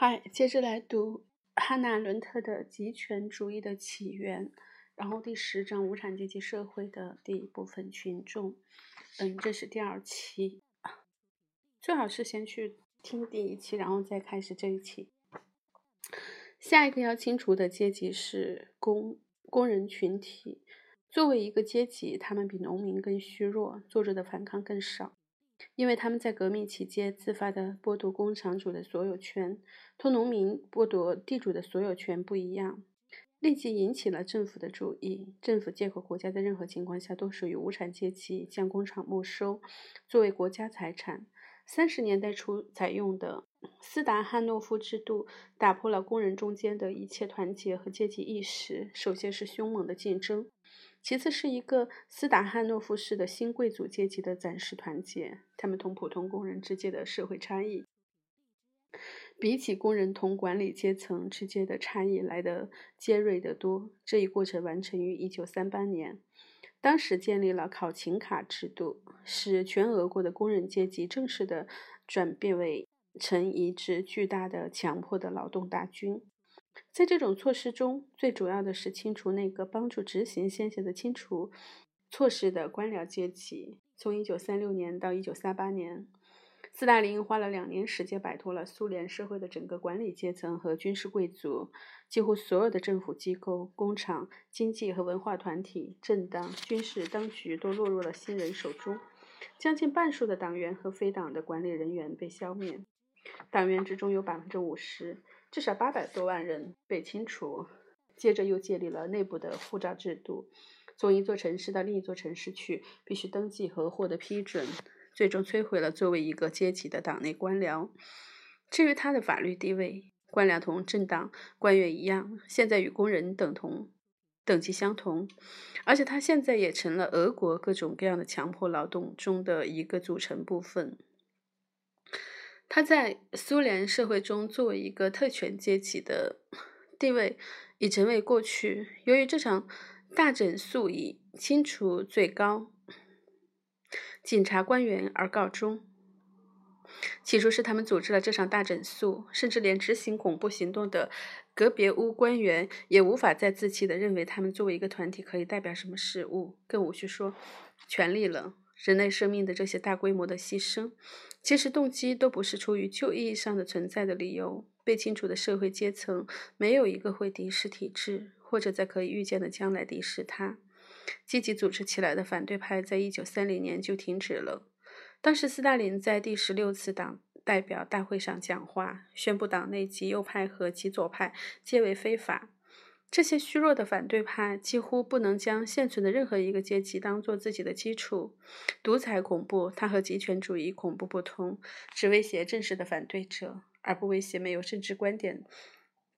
嗨，接着来读汉娜·伦特的极权主义的起源，然后第十章无产阶级社会的第一部分群众。嗯，这是第二期，最好是先去听第一期，然后再开始这一期。下一个要清除的阶级是工工人群体。作为一个阶级，他们比农民更虚弱，作者的反抗更少，因为他们在革命期间自发地剥夺工厂主的所有权，同农民剥夺地主的所有权不一样，立即引起了政府的注意。政府借口国家在任何情况下都属于无产阶级，将工厂没收作为国家财产。三十年代初采用的斯达汉诺夫制度，打破了工人中间的一切团结和阶级意识。首先是凶猛的竞争。其次是一个斯达汉诺夫式的新贵族阶级的暂时团结，他们同普通工人之间的社会差异，比起工人同管理阶层之间的差异来得尖锐得多。这一过程完成于1938年，当时建立了考勤卡制度，使全俄国的工人阶级正式的转变为成一支巨大的强迫的劳动大军。在这种措施中，最主要的是清除那个帮助执行先前的清除措施的官僚阶级。从1936年到1938年，斯大林花了两年时间摆脱了苏联社会的整个管理阶层和军事贵族，几乎所有的政府机构、工厂、经济和文化团体、政党、军事当局都落入了新人手中。将近半数的党员和非党的管理人员被消灭，党员之中有百分之五十。至少八百多万人被清除，接着又建立了内部的护照制度，从一座城市到另一座城市去必须登记和获得批准，最终摧毁了作为一个阶级的党内官僚。至于他的法律地位，官僚同政党官员一样，现在与工人等同，等级相同，而且他现在也成了俄国各种各样的强迫劳动中的一个组成部分。他在苏联社会中作为一个特权阶级的地位已成为过去。由于这场大整肃以清除最高警察官员而告终。起初是他们组织了这场大整肃，甚至连执行恐怖行动的格别乌官员也无法再自欺地认为他们作为一个团体可以代表什么事物，更无需说权力了。人类生命的这些大规模的牺牲，其实动机都不是出于旧意义上的存在的理由。被清除的社会阶层没有一个会敌视体制，或者在可以预见的将来敌视它。积极组织起来的反对派在一九三零年就停止了。当时，斯大林在第十六次党代表大会上讲话，宣布党内极右派和极左派皆为非法。这些虚弱的反对派几乎不能将现存的任何一个阶级当做自己的基础。独裁恐怖，它和极权主义恐怖不同，只威胁正式的反对者，而不威胁没有政治观点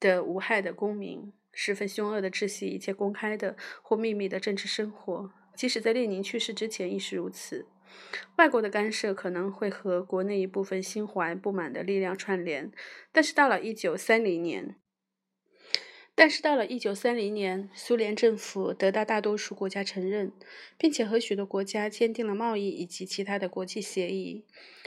的无害的公民。十分凶恶的窒息一切公开的或秘密的政治生活，即使在列宁去世之前亦是如此。外国的干涉可能会和国内一部分心怀不满的力量串联，但是到了一九三零年。但是到了一九三零年，苏联政府得到大多数国家承认，并且和许多国家签订了贸易以及其他的国际协议，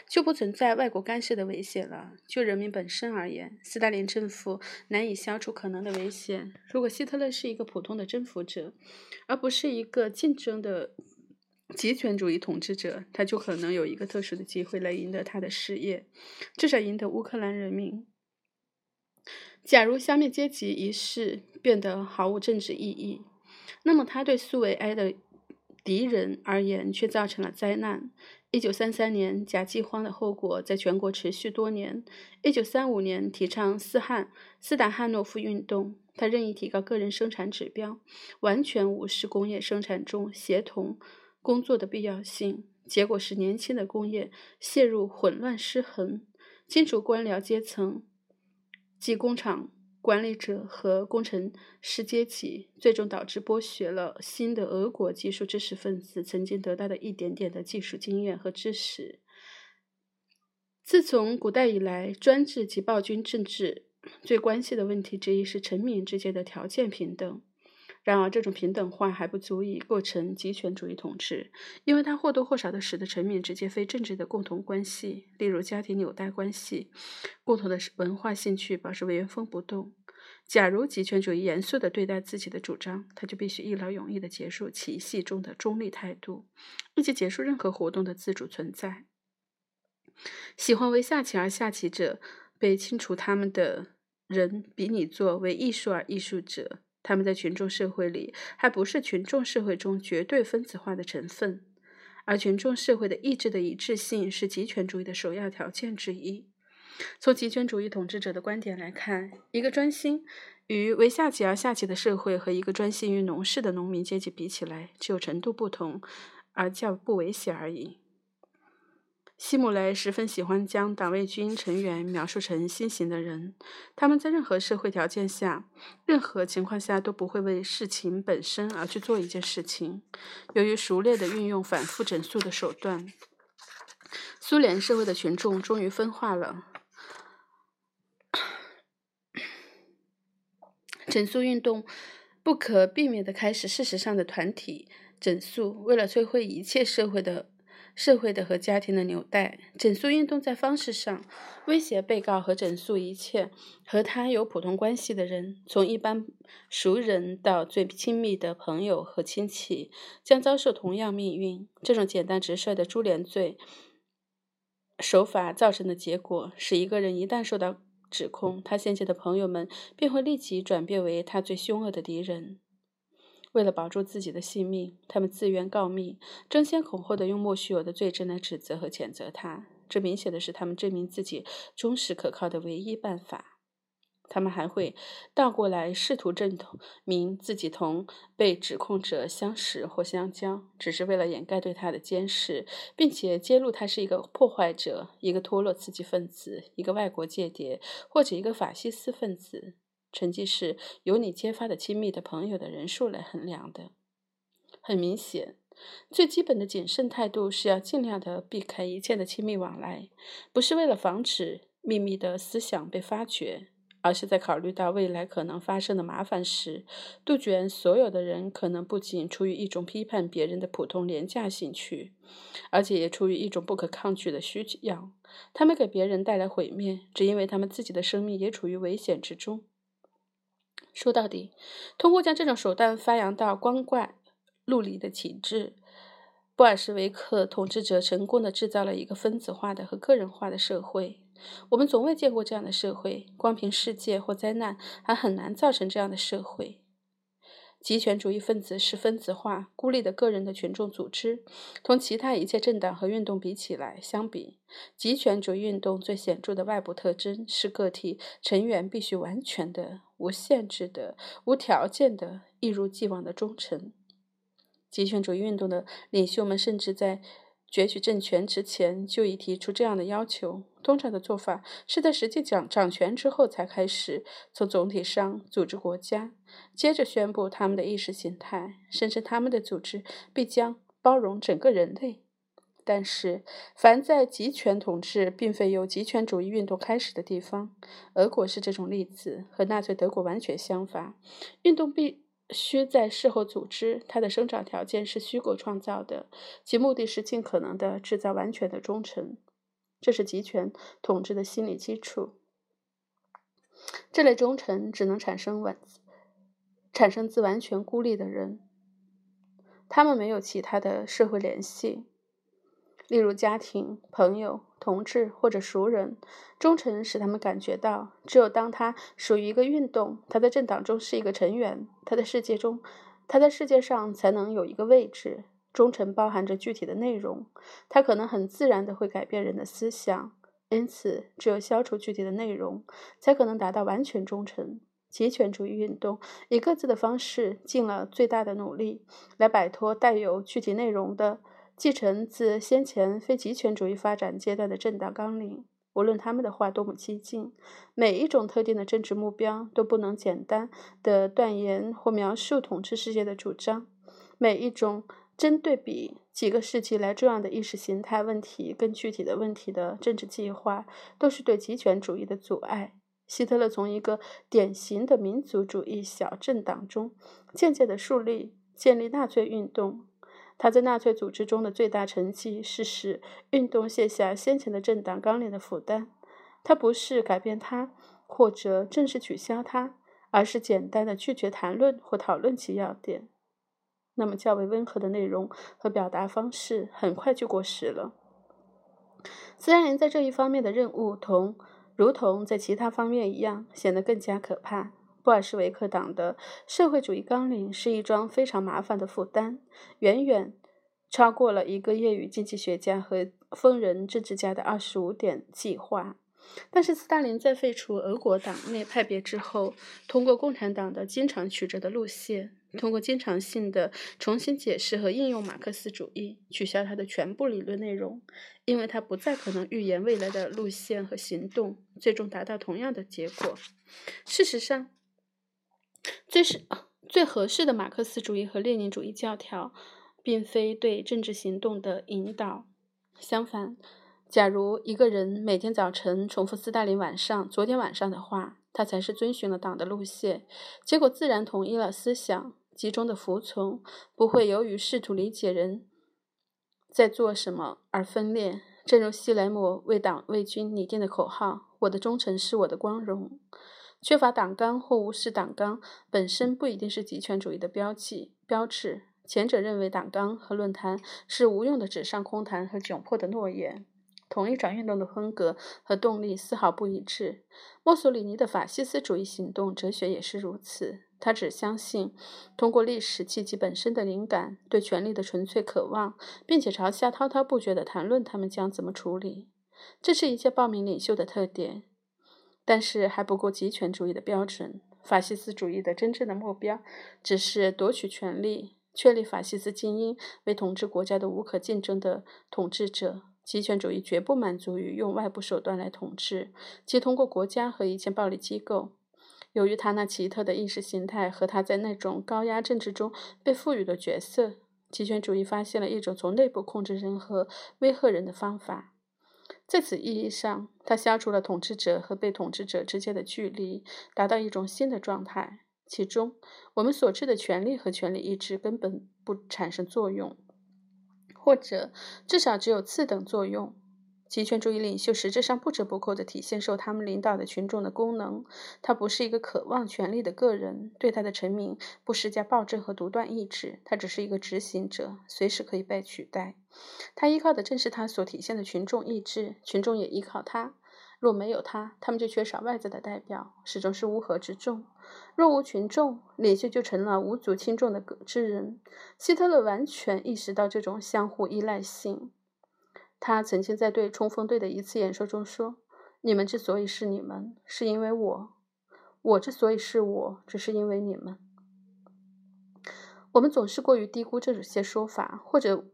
就不存在外国干涉的危险了。就人民本身而言，斯大林政府难以消除可能的危险。如果希特勒是一个普通的征服者，而不是一个竞争的极权主义统治者，他就可能有一个特殊的机会来赢得他的事业，至少赢得乌克兰人民。假如消灭阶级一事变得毫无政治意义，那么他对苏维埃的敌人而言却造成了灾难。一九三三年甲饥荒的后果在全国持续多年。一九三五年提倡斯汉斯达汉诺夫运动，他任意提高个人生产指标，完全无视工业生产中协同工作的必要性，结果是年轻的工业陷入混乱失衡，清除官僚阶层。即工厂管理者和工程师阶级，最终导致剥削了新的俄国技术知识分子曾经得到的一点点的技术经验和知识。自从古代以来，专制及暴君政治最关系的问题之一是臣民之间的条件平等。然而，这种平等化还不足以构成极权主义统治，因为它或多或少地使得臣民直接非政治的共同关系，例如家庭纽带关系、共同的文化兴趣，保持原封不动。假如极权主义严肃地对待自己的主张，他就必须一劳永逸地结束其戏中的中立态度，以及结束任何活动的自主存在。喜欢为下棋而下棋者，被清除他们的人比拟作为艺术而艺术者。他们在群众社会里还不是群众社会中绝对分子化的成分，而群众社会的意志的一致性是极权主义的首要条件之一。从极权主义统治者的观点来看，一个专心于为下级而下级的社会和一个专心于农事的农民阶级比起来，只有程度不同，而较不危险而已。希姆雷十分喜欢将党卫军成员描述成新型的人，他们在任何社会条件下、任何情况下都不会为事情本身而去做一件事情。由于熟练地运用反复整肃的手段，苏联社会的群众终于分化了。整肃运动不可避免地开始，事实上的团体整肃，为了摧毁一切社会的。社会的和家庭的纽带，整肃运动在方式上威胁被告和整肃一切和他有普通关系的人，从一般熟人到最亲密的朋友和亲戚，将遭受同样命运。这种简单直率的株连罪手法造成的结果，使一个人一旦受到指控，他先前的朋友们便会立即转变为他最凶恶的敌人。为了保住自己的性命，他们自愿告密，争先恐后的用莫须有的罪证来指责和谴责他。这明显的是他们证明自己忠实可靠的唯一办法。他们还会倒过来试图证明自己同被指控者相识或相交，只是为了掩盖对他的监视，并且揭露他是一个破坏者、一个托洛茨基分子、一个外国间谍或者一个法西斯分子。成绩是由你揭发的亲密的朋友的人数来衡量的。很明显，最基本的谨慎态度是要尽量的避开一切的亲密往来，不是为了防止秘密的思想被发觉，而是在考虑到未来可能发生的麻烦时，杜绝所有的人可能不仅出于一种批判别人的普通廉价兴趣，而且也出于一种不可抗拒的需要。他们给别人带来毁灭，只因为他们自己的生命也处于危险之中。说到底，通过将这种手段发扬到光怪陆离的极致，布尔什维克统治者成功的制造了一个分子化的和个人化的社会。我们从未见过这样的社会，光凭世界或灾难还很难造成这样的社会。极权主义分子是分子化、孤立的个人的群众组织。同其他一切政党和运动比起来，相比，极权主义运动最显著的外部特征是个体成员必须完全的、无限制的、无条件的、一如既往的忠诚。极权主义运动的领袖们甚至在。攫取政权之前就已提出这样的要求。通常的做法是在实际掌掌权之后才开始从总体上组织国家，接着宣布他们的意识形态，声称他们的组织必将包容整个人类。但是，凡在集权统治并非由集权主义运动开始的地方，俄国是这种例子，和纳粹德国完全相反。运动必。需在事后组织，它的生长条件是虚构创造的，其目的是尽可能的制造完全的忠诚，这是集权统治的心理基础。这类忠诚只能产生完，产生自完全孤立的人，他们没有其他的社会联系。例如家庭、朋友、同志或者熟人，忠诚使他们感觉到，只有当他属于一个运动，他在政党中是一个成员，他在世界中，他在世界上才能有一个位置。忠诚包含着具体的内容，它可能很自然的会改变人的思想，因此，只有消除具体的内容，才可能达到完全忠诚。极权主义运动以各自的方式尽了最大的努力，来摆脱带有具体内容的。继承自先前非极权主义发展阶段的政党纲领，无论他们的话多么激进，每一种特定的政治目标都不能简单的断言或描述统治世界的主张。每一种针对比几个世纪来重要的意识形态问题更具体的问题的政治计划，都是对极权主义的阻碍。希特勒从一个典型的民族主义小政党中渐渐地树立、建立纳粹运动。他在纳粹组织中的最大成绩是使运动卸下先前的政党纲领的负担。他不是改变它，或者正式取消它，而是简单的拒绝谈论或讨论其要点。那么，较为温和的内容和表达方式很快就过时了。斯大林在这一方面的任务，同如同在其他方面一样，显得更加可怕。布尔什维克党的社会主义纲领是一桩非常麻烦的负担，远远超过了一个业余经济学家和疯人政治家的二十五点计划。但是，斯大林在废除俄国党内派别之后，通过共产党的经常曲折的路线，通过经常性的重新解释和应用马克思主义，取消它的全部理论内容，因为它不再可能预言未来的路线和行动，最终达到同样的结果。事实上，最是最合适的马克思主义和列宁主义教条，并非对政治行动的引导，相反。假如一个人每天早晨重复斯大林晚上、昨天晚上的话，他才是遵循了党的路线，结果自然统一了思想，集中的服从，不会由于试图理解人在做什么而分裂。正如希莱姆为党为军拟定的口号：“我的忠诚是我的光荣。”缺乏党纲或无视党纲本身不一定是极权主义的标记标志。前者认为党纲和论坛是无用的纸上空谈和窘迫的诺言。统一转运动的风格和动力丝毫不一致。墨索里尼的法西斯主义行动哲学也是如此。他只相信通过历史契机本身的灵感，对权力的纯粹渴望，并且朝下滔滔不绝地谈论他们将怎么处理。这是一切暴民领袖的特点，但是还不够极权主义的标准。法西斯主义的真正的目标只是夺取权力，确立法西斯精英为统治国家的无可竞争的统治者。极权主义绝不满足于用外部手段来统治，即通过国家和一切暴力机构。由于他那奇特的意识形态和他在那种高压政治中被赋予的角色，极权主义发现了一种从内部控制人和威吓人的方法。在此意义上，它消除了统治者和被统治者之间的距离，达到一种新的状态，其中我们所知的权利和权利意志根本不产生作用。或者至少只有次等作用。集权主义领袖实质上不折不扣地体现受他们领导的群众的功能。他不是一个渴望权力的个人，对他的臣民不施加暴政和独断意志。他只是一个执行者，随时可以被取代。他依靠的正是他所体现的群众意志，群众也依靠他。若没有他，他们就缺少外在的代表，始终是乌合之众。若无群众，领袖就成了无足轻重的个之人。希特勒完全意识到这种相互依赖性。他曾经在对冲锋队的一次演说中说：“你们之所以是你们，是因为我；我之所以是我，只是因为你们。”我们总是过于低估这些说法，或者。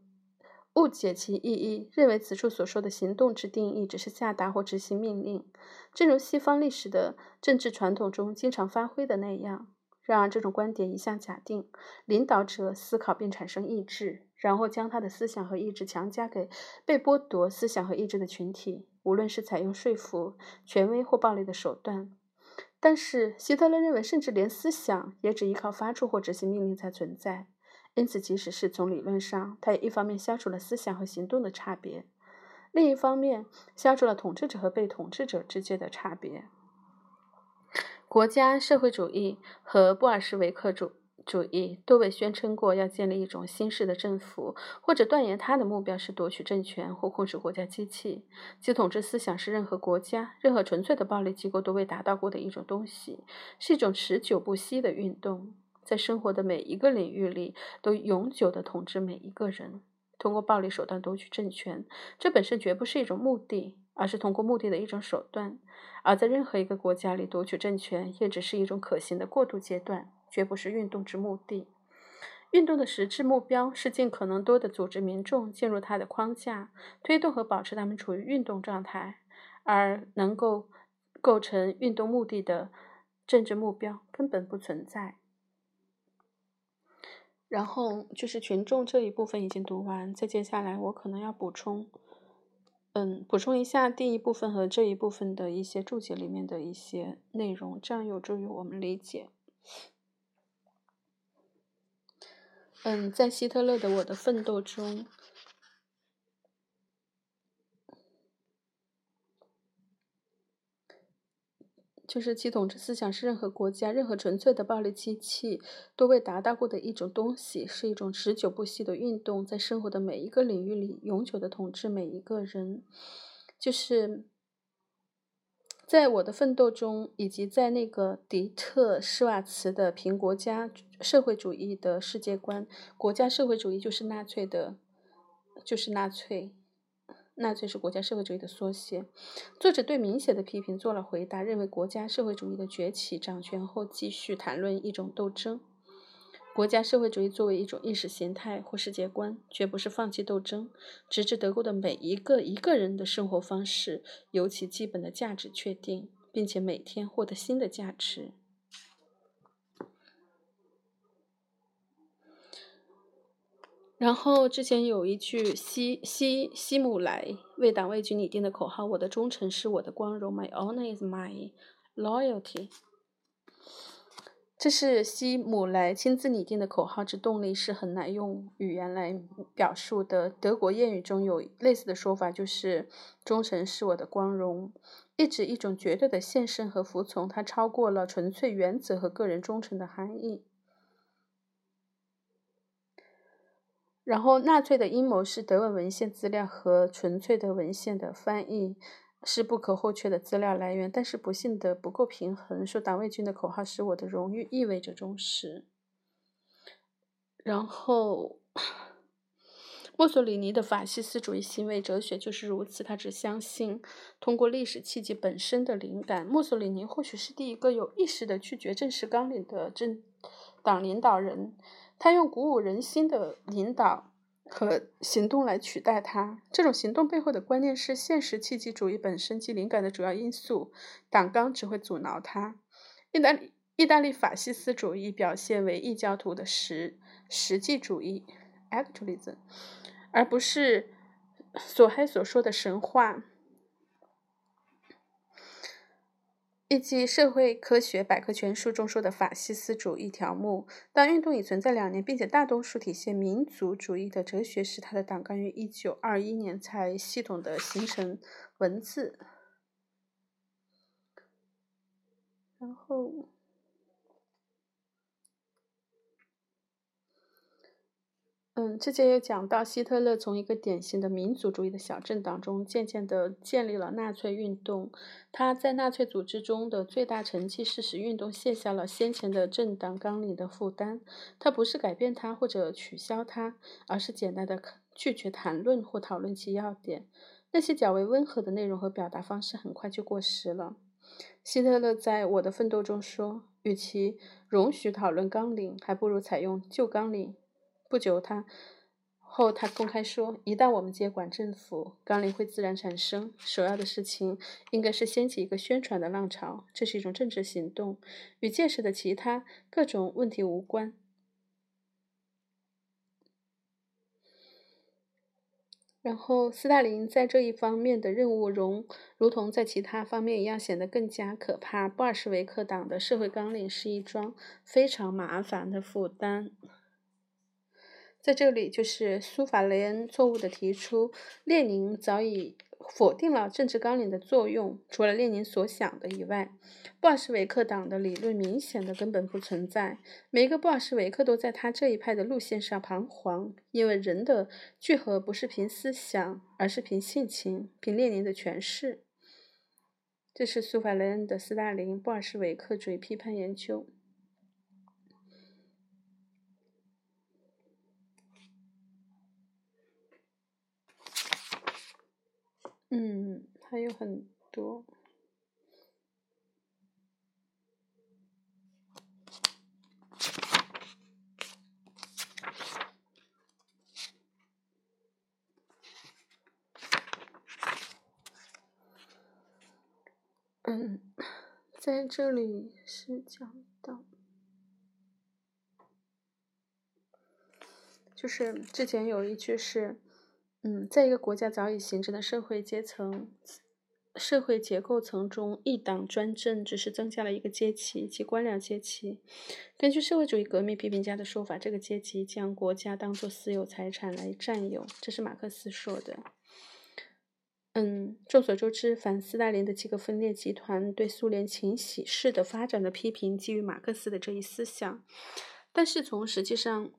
误解其意义，认为此处所说的行动之定义只是下达或执行命令，正如西方历史的政治传统中经常发挥的那样。然而，这种观点一向假定领导者思考并产生意志，然后将他的思想和意志强加给被剥夺思想和意志的群体，无论是采用说服、权威或暴力的手段。但是，希特勒认为，甚至连思想也只依靠发出或执行命令才存在。因此，即使是从理论上，他也一方面消除了思想和行动的差别，另一方面消除了统治者和被统治者之间的差别。国家社会主义和布尔什维克主主义都未宣称过要建立一种新式的政府，或者断言他的目标是夺取政权或控制国家机器。其统治思想是任何国家、任何纯粹的暴力机构都未达到过的一种东西，是一种持久不息的运动。在生活的每一个领域里，都永久地统治每一个人，通过暴力手段夺取政权。这本身绝不是一种目的，而是通过目的的一种手段。而在任何一个国家里，夺取政权也只是一种可行的过渡阶段，绝不是运动之目的。运动的实质目标是尽可能多的组织民众进入它的框架，推动和保持他们处于运动状态，而能够构成运动目的的政治目标根本不存在。然后就是群众这一部分已经读完，再接下来我可能要补充嗯，补充一下第一部分和这一部分的一些注解里面的一些内容，这样有助于我们理解。嗯，在希特勒的《我的奋斗》中。就是其统治思想是任何国家、任何纯粹的暴力机器都未达到过的一种东西，是一种持久不息的运动，在生活的每一个领域里永久的统治每一个人。就是在我的奋斗中，以及在那个迪特·施瓦茨的评国家社会主义的世界观，国家社会主义就是纳粹的，就是纳粹。纳粹是国家社会主义的缩写。作者对明显的批评做了回答，认为国家社会主义的崛起掌权后，继续谈论一种斗争。国家社会主义作为一种意识形态或世界观，绝不是放弃斗争，直至德国的每一个一个人的生活方式由其基本的价值确定，并且每天获得新的价值。然后之前有一句希希希姆莱为党为军拟定的口号：“我的忠诚是我的光荣。”My honor is my loyalty。这是希姆莱亲自拟定的口号，之动力是很难用语言来表述的。德国谚语中有类似的说法，就是“忠诚是我的光荣”，意指一种绝对的献身和服从，它超过了纯粹原则和个人忠诚的含义。然后，纳粹的阴谋是德文文献资料和纯粹的文献的翻译是不可或缺的资料来源，但是不幸的不够平衡。说党卫军的口号是我的荣誉，意味着忠实。然后，墨索里尼的法西斯主义行为哲学就是如此，他只相信通过历史契机本身的灵感。墨索里尼或许是第一个有意识的拒绝正式纲领的政党领导人。他用鼓舞人心的领导和行动来取代它。这种行动背后的观念是现实契机主义本身及灵感的主要因素。党纲只会阻挠它。意大利意大利法西斯主义表现为异教徒的实实际主义 （actualism），而不是索黑所说的神话。以及《社会科学百科全书》中说的法西斯主义条目。当运动已存在两年，并且大多数体现民族主义的哲学时，他的党纲于一九二一年才系统的形成文字。然后。嗯，之前也讲到，希特勒从一个典型的民族主义的小政党中，渐渐地建立了纳粹运动。他在纳粹组织中的最大成绩是使运动卸下了先前的政党纲领的负担。他不是改变它或者取消它，而是简单的拒绝谈论或讨论其要点。那些较为温和的内容和表达方式很快就过时了。希特勒在《我的奋斗》中说：“与其容许讨论纲领，还不如采用旧纲领。”不久，他后他公开说：“一旦我们接管政府，纲领会自然产生。首要的事情应该是掀起一个宣传的浪潮，这是一种政治行动，与届时的其他各种问题无关。”然后，斯大林在这一方面的任务，如如同在其他方面一样，显得更加可怕。布尔什维克党的社会纲领是一桩非常麻烦的负担。在这里，就是苏法雷恩错误的提出，列宁早已否定了政治纲领的作用。除了列宁所想的以外，布尔什维克党的理论明显的根本不存在。每个布尔什维克都在他这一派的路线上彷徨，因为人的聚合不是凭思想，而是凭性情，凭列宁的诠释。这是苏法雷恩的斯大林布尔什维克主义批判研究。嗯，还有很多。嗯，在这里是讲到，就是之前有一句是。嗯，在一个国家早已形成的社会阶层、社会结构层中，一党专政只是增加了一个阶级，即官僚阶级。根据社会主义革命批评家的说法，这个阶级将国家当作私有财产来占有，这是马克思说的。嗯，众所周知，反斯大林的几个分裂集团对苏联勤洗式的发展的批评，基于马克思的这一思想，但是从实际上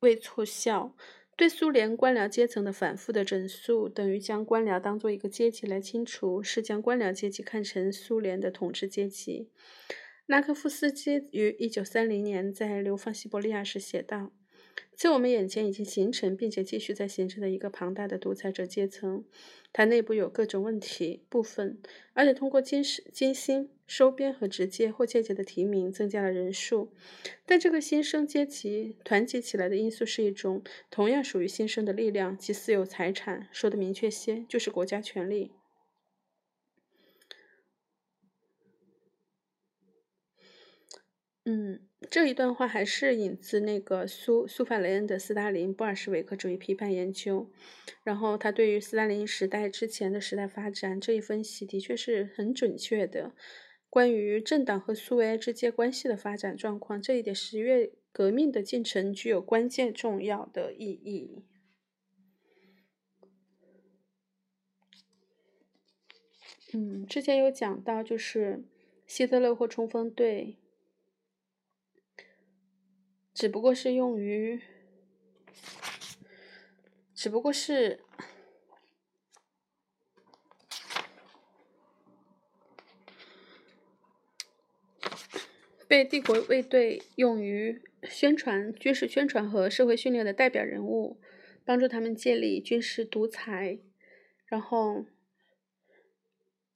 未奏效。对苏联官僚阶层的反复的整肃，等于将官僚当做一个阶级来清除，是将官僚阶级看成苏联的统治阶级。拉科夫斯基于一九三零年在流放西伯利亚时写道。在我们眼前已经形成并且继续在形成的一个庞大的独裁者阶层，它内部有各种问题部分，而且通过精实精心收编和直接或间接的提名增加了人数。但这个新生阶级团结起来的因素是一种同样属于新生的力量，即私有财产。说的明确些，就是国家权力。嗯。这一段话还是引自那个苏苏法雷恩的《斯大林布尔什维克主义批判研究》，然后他对于斯大林时代之前的时代发展这一分析的确是很准确的。关于政党和苏维埃之间关系的发展状况，这一点十月革命的进程具有关键重要的意义。嗯，之前有讲到，就是希特勒或冲锋队。只不过是用于，只不过是被帝国卫队用于宣传、军事宣传和社会训练的代表人物，帮助他们建立军事独裁。然后，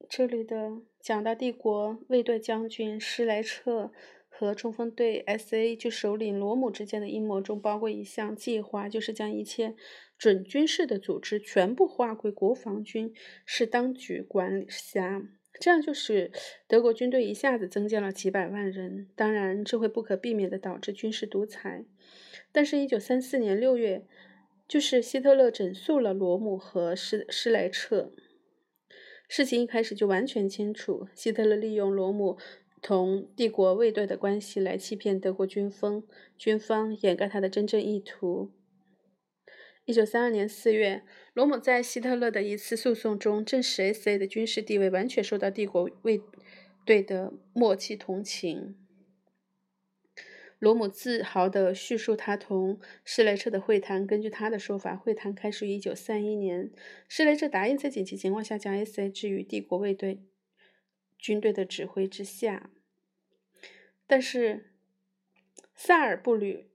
这里的讲到帝国卫队将军施莱彻。和冲锋队 S.A. 就首领罗姆之间的阴谋中包括一项计划，就是将一切准军事的组织全部划归国防军，是当局管辖。这样就使德国军队一下子增加了几百万人。当然，这会不可避免的导致军事独裁。但是，一九三四年六月，就是希特勒整肃了罗姆和施施莱彻。事情一开始就完全清楚，希特勒利用罗姆。同帝国卫队的关系来欺骗德国军方，军方掩盖他的真正意图。一九三二年四月，罗姆在希特勒的一次诉讼中证实，S.A. 的军事地位完全受到帝国卫队的默契同情。罗姆自豪地叙述他同施雷彻的会谈。根据他的说法，会谈开始于一九三一年，施雷彻答应在紧急情况下将 S.A. 置于帝国卫队。军队的指挥之下，但是萨尔布吕，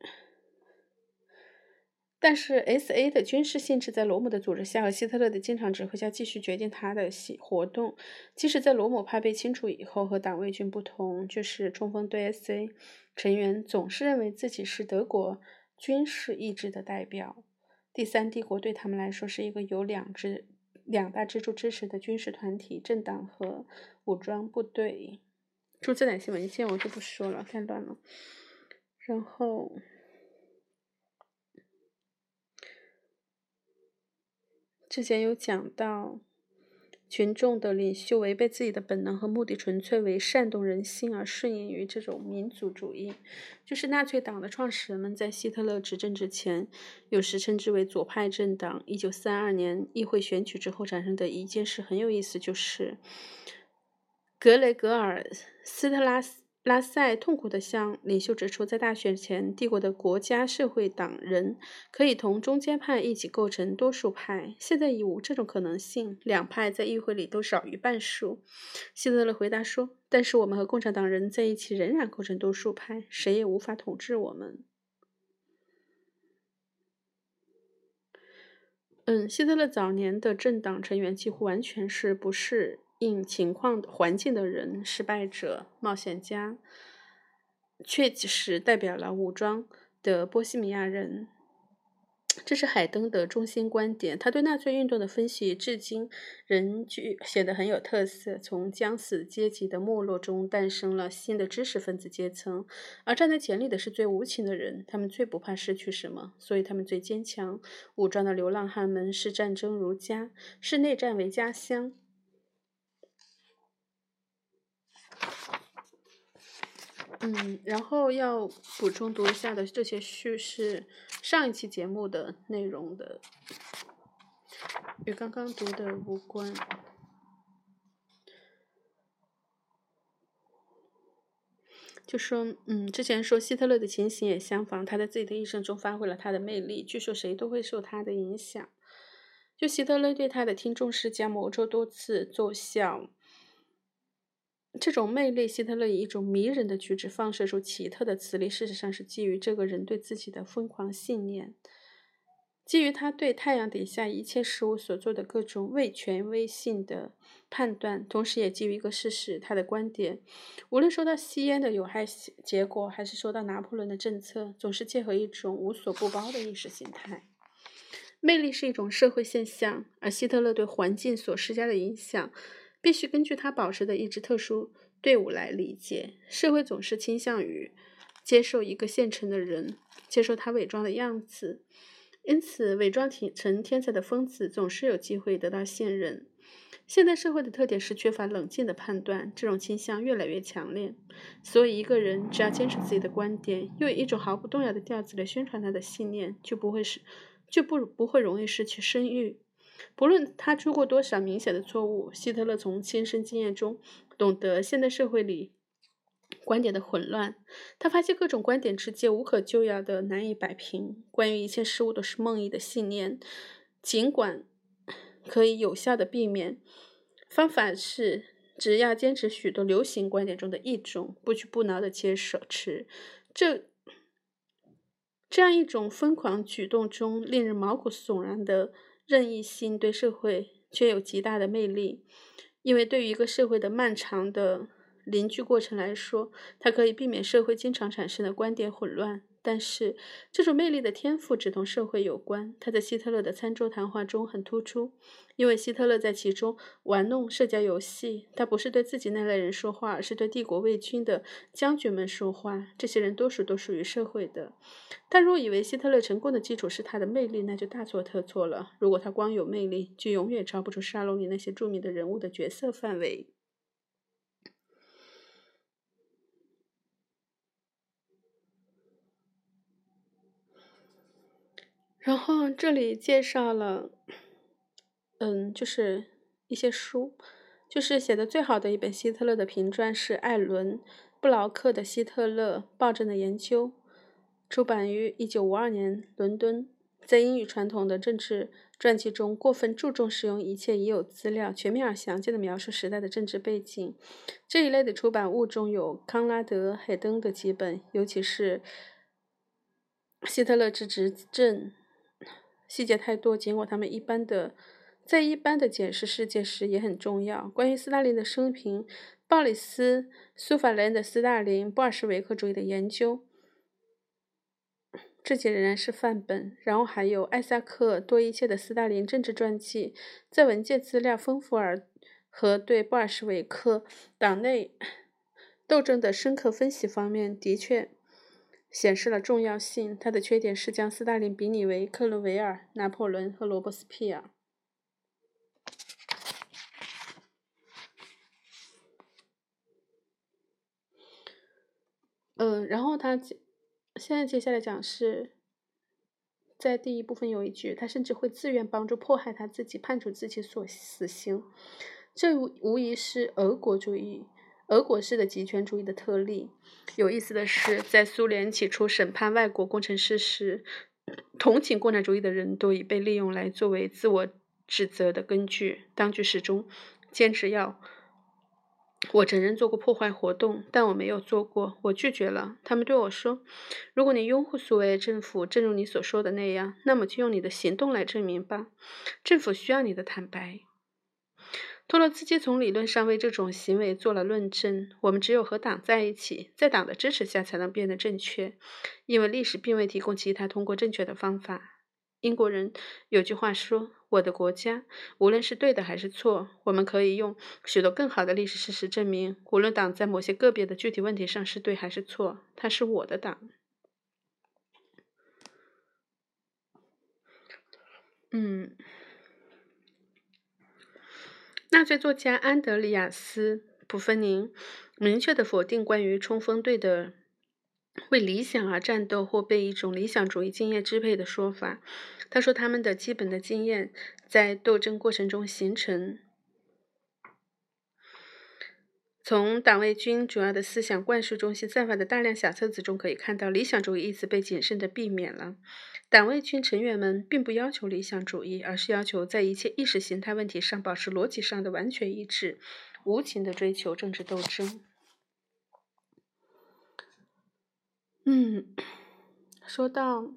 但是 S.A. 的军事性质在罗姆的组织下和希特勒的经常指挥下继续决定他的活动。即使在罗姆派被清除以后，和党卫军不同，就是冲锋队 S.A. 成员总是认为自己是德国军事意志的代表。第三帝国对他们来说是一个有两支。两大支柱支持的军事团体、政党和武装部队，出自哪些文献我就不说了，太乱了。然后，之前有讲到。群众的领袖违背自己的本能和目的，纯粹为煽动人心而顺应于这种民族主义。就是纳粹党的创始人们在希特勒执政之前，有时称之为左派政党。一九三二年议会选举之后产生的一件事很有意思，就是格雷格尔斯特拉斯。拉塞痛苦地向领袖指出，在大选前，帝国的国家社会党人可以同中间派一起构成多数派。现在已无这种可能性，两派在议会里都少于半数。希特勒回答说：“但是我们和共产党人在一起仍然构成多数派，谁也无法统治我们。”嗯，希特勒早年的政党成员几乎完全是不是？应情况环境的人，失败者、冒险家，确实代表了武装的波西米亚人。这是海登的中心观点。他对纳粹运动的分析至今仍具显得很有特色。从将死阶级的没落中诞生了新的知识分子阶层，而站在前列的是最无情的人。他们最不怕失去什么，所以他们最坚强。武装的流浪汉们视战争如家，视内战为家乡。嗯，然后要补充读一下的这些序是上一期节目的内容的，与刚刚读的无关。就说，嗯，之前说希特勒的情形也相仿，他在自己的一生中发挥了他的魅力，据说谁都会受他的影响。就希特勒对他的听众是加魔咒多次奏效。这种魅力，希特勒以一种迷人的举止放射出奇特的磁力，事实上是基于这个人对自己的疯狂信念，基于他对太阳底下一切事物所做的各种未权威性的判断，同时也基于一个事实：他的观点，无论说到吸烟的有害结果，还是说到拿破仑的政策，总是结合一种无所不包的意识形态。魅力是一种社会现象，而希特勒对环境所施加的影响。必须根据他保持的一支特殊队伍来理解。社会总是倾向于接受一个现成的人，接受他伪装的样子，因此伪装成天才的疯子总是有机会得到信任。现代社会的特点是缺乏冷静的判断，这种倾向越来越强烈。所以，一个人只要坚持自己的观点，又以一种毫不动摇的调子来宣传他的信念，就不会是就不不会容易失去声誉。不论他出过多少明显的错误，希特勒从亲身经验中懂得现代社会里观点的混乱。他发现各种观点之间无可救药的难以摆平。关于一切事物都是梦呓的信念，尽管可以有效的避免，方法是只要坚持许多流行观点中的一种，不屈不挠的接手持这这样一种疯狂举动中令人毛骨悚然的。任意性对社会却有极大的魅力，因为对于一个社会的漫长的凝聚过程来说，它可以避免社会经常产生的观点混乱。但是，这种魅力的天赋只同社会有关。他在希特勒的餐桌谈话中很突出，因为希特勒在其中玩弄社交游戏。他不是对自己那类人说话，而是对帝国卫军的将军们说话。这些人多数都属于社会的。但若以为希特勒成功的基础是他的魅力，那就大错特错了。如果他光有魅力，就永远超不出沙龙里那些著名的人物的角色范围。然后这里介绍了，嗯，就是一些书，就是写的最好的一本希特勒的评传是艾伦·布劳克的《希特勒暴政的研究》，出版于一九五二年伦敦。在英语传统的政治传记中，过分注重使用一切已有资料，全面而详尽的描述时代的政治背景。这一类的出版物中有康拉德·海登的几本，尤其是《希特勒之执政》。细节太多，尽管他们一般的在一般的解释世界时也很重要。关于斯大林的生平，鲍里斯·苏法连的《斯大林布尔什维克主义的研究》，这些仍然是范本。然后还有艾萨克·多伊切的《斯大林政治传记》，在文件资料丰富而和对布尔什维克党内斗争的深刻分析方面，的确。显示了重要性。他的缺点是将斯大林比拟为克伦维尔、拿破仑和罗伯斯庇尔。嗯，然后他现在接下来讲是，在第一部分有一句，他甚至会自愿帮助迫害他自己，判处自己所死刑。这无疑是俄国主义。俄国式的极权主义的特例。有意思的是，在苏联起初审判外国工程师时，同情共产主义的人都已被利用来作为自我指责的根据。当局始终坚持要我承认做过破坏活动，但我没有做过，我拒绝了。他们对我说：“如果你拥护苏维埃政府，正如你所说的那样，那么就用你的行动来证明吧。政府需要你的坦白。”托洛茨基从理论上为这种行为做了论证。我们只有和党在一起，在党的支持下才能变得正确，因为历史并未提供其他通过正确的方法。英国人有句话说：“我的国家，无论是对的还是错，我们可以用许多更好的历史事实证明，无论党在某些个别的具体问题上是对还是错，它是我的党。”嗯，纳粹作家安德里亚斯·普芬宁明确地否定关于冲锋队的。为理想而战斗或被一种理想主义经验支配的说法，他说他们的基本的经验在斗争过程中形成。从党卫军主要的思想灌输中心散发的大量小册子中可以看到，理想主义一词被谨慎的避免了。党卫军成员们并不要求理想主义，而是要求在一切意识形态问题上保持逻辑上的完全一致，无情的追求政治斗争。嗯，说到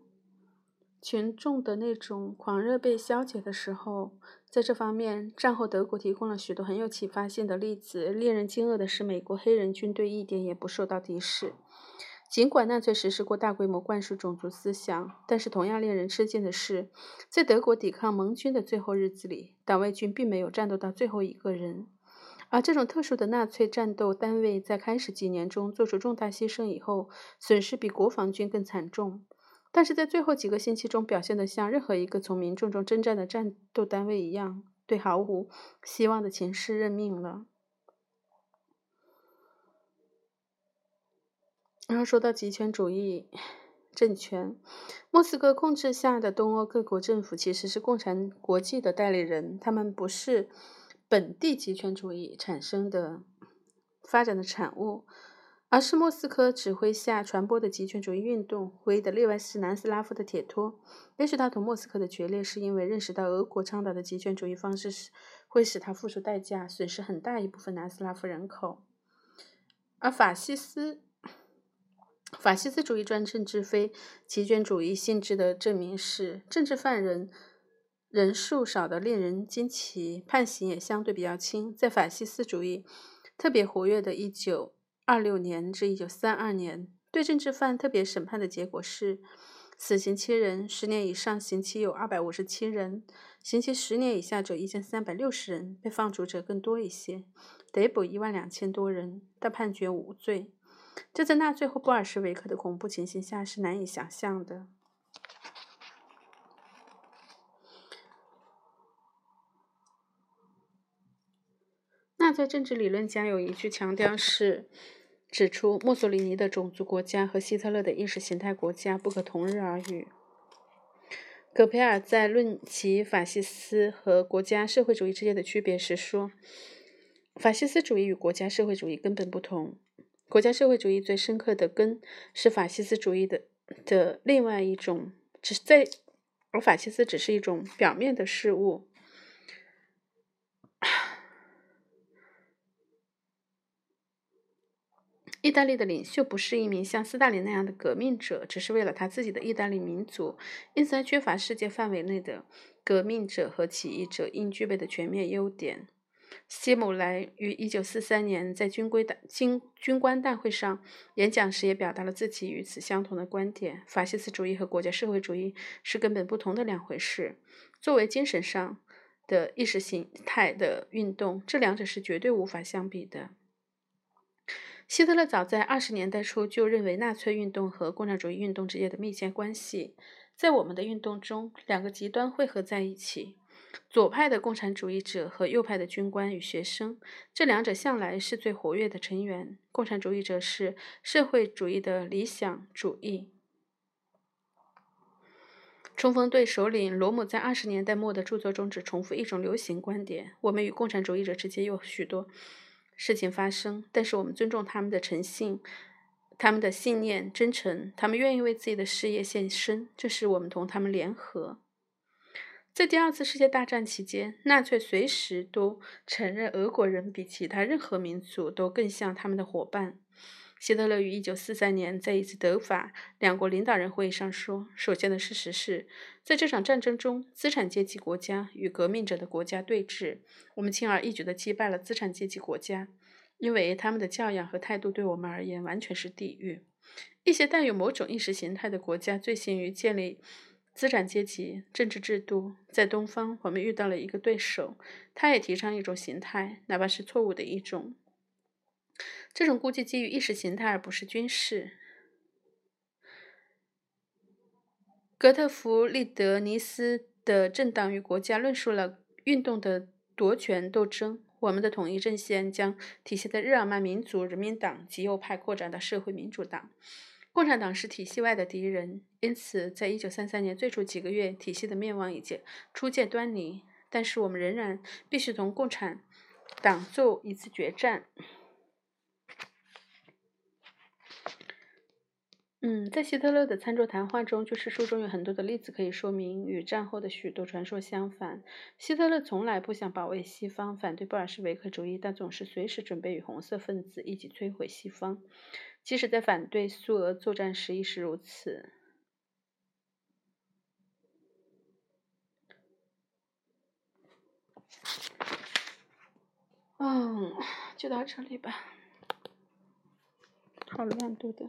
群众的那种狂热被消解的时候，在这方面，战后德国提供了许多很有启发性的例子。令人惊愕的是，美国黑人军队一点也不受到敌视。尽管纳粹实施过大规模灌输种族思想，但是同样令人吃惊的是，在德国抵抗盟军的最后日子里，党卫军并没有战斗到最后一个人。而这种特殊的纳粹战斗单位在开始几年中做出重大牺牲以后，损失比国防军更惨重。但是在最后几个星期中，表现得像任何一个从民众中征战的战斗单位一样，对毫无希望的情势认命了。然后说到极权主义政权，莫斯科控制下的东欧各国政府其实是共产国际的代理人，他们不是。本地极权主义产生的发展的产物，而是莫斯科指挥下传播的极权主义运动。唯一的例外是南斯拉夫的铁托。也许他同莫斯科的决裂，是因为认识到俄国倡导的极权主义方式是会使他付出代价，损失很大一部分南斯拉夫人口。而法西斯法西斯主义专政之非极权主义性质的证明是政治犯人。人数少的令人惊奇，判刑也相对比较轻。在法西斯主义特别活跃的一九二六年至一九三二年，对政治犯特别审判的结果是：死刑七人，十年以上刑期有二百五十七人，刑期十年以下者一千三百六十人，被放逐者更多一些，逮捕一万两千多人，但判决无罪。这在纳粹和布尔什维克的恐怖情形下是难以想象的。在政治理论家有一句强调是指出，墨索里尼的种族国家和希特勒的意识形态国家不可同日而语。戈培尔在论其法西斯和国家社会主义之间的区别时说：“法西斯主义与国家社会主义根本不同。国家社会主义最深刻的根是法西斯主义的的另外一种，只是在而法西斯只是一种表面的事物。”意大利的领袖不是一名像斯大林那样的革命者，只是为了他自己的意大利民族，因此他缺乏世界范围内的革命者和起义者应具备的全面优点。希姆莱于1943年在军规大军军官大会上演讲时，也表达了自己与此相同的观点：法西斯主义和国家社会主义是根本不同的两回事。作为精神上的意识形态的运动，这两者是绝对无法相比的。希特勒早在二十年代初就认为纳粹运动和共产主义运动之间的密切关系。在我们的运动中，两个极端汇合在一起：左派的共产主义者和右派的军官与学生。这两者向来是最活跃的成员。共产主义者是社会主义的理想主义。冲锋队首领罗姆在二十年代末的著作中只重复一种流行观点：我们与共产主义者之间有许多。事情发生，但是我们尊重他们的诚信，他们的信念真诚，他们愿意为自己的事业献身，这是我们同他们联合。在第二次世界大战期间，纳粹随时都承认俄国人比其他任何民族都更像他们的伙伴。希特勒于一九四三年在一次德法两国领导人会议上说：“首先的事实是，在这场战争中，资产阶级国家与革命者的国家对峙。我们轻而易举地击败了资产阶级国家，因为他们的教养和态度对我们而言完全是地狱。一些带有某种意识形态的国家醉心于建立资产阶级、政治制度。在东方，我们遇到了一个对手，他也提倡一种形态，哪怕是错误的一种。这种估计基于意识形态，而不是军事。格特弗利德尼斯的《政党与国家》论述了运动的夺权斗争。我们的统一阵线将体现在日耳曼民族人民党极右派扩展到社会民主党。共产党是体系外的敌人，因此，在一九三三年最初几个月，体系的灭亡已经初见端倪。但是，我们仍然必须同共产党做一次决战。嗯，在希特勒的餐桌谈话中，就是书中有很多的例子可以说明，与战后的许多传说相反。希特勒从来不想保卫西方，反对布尔什维克主义，但总是随时准备与红色分子一起摧毁西方。即使在反对苏俄作战时亦是如此。嗯，就到这里吧。好乱度的。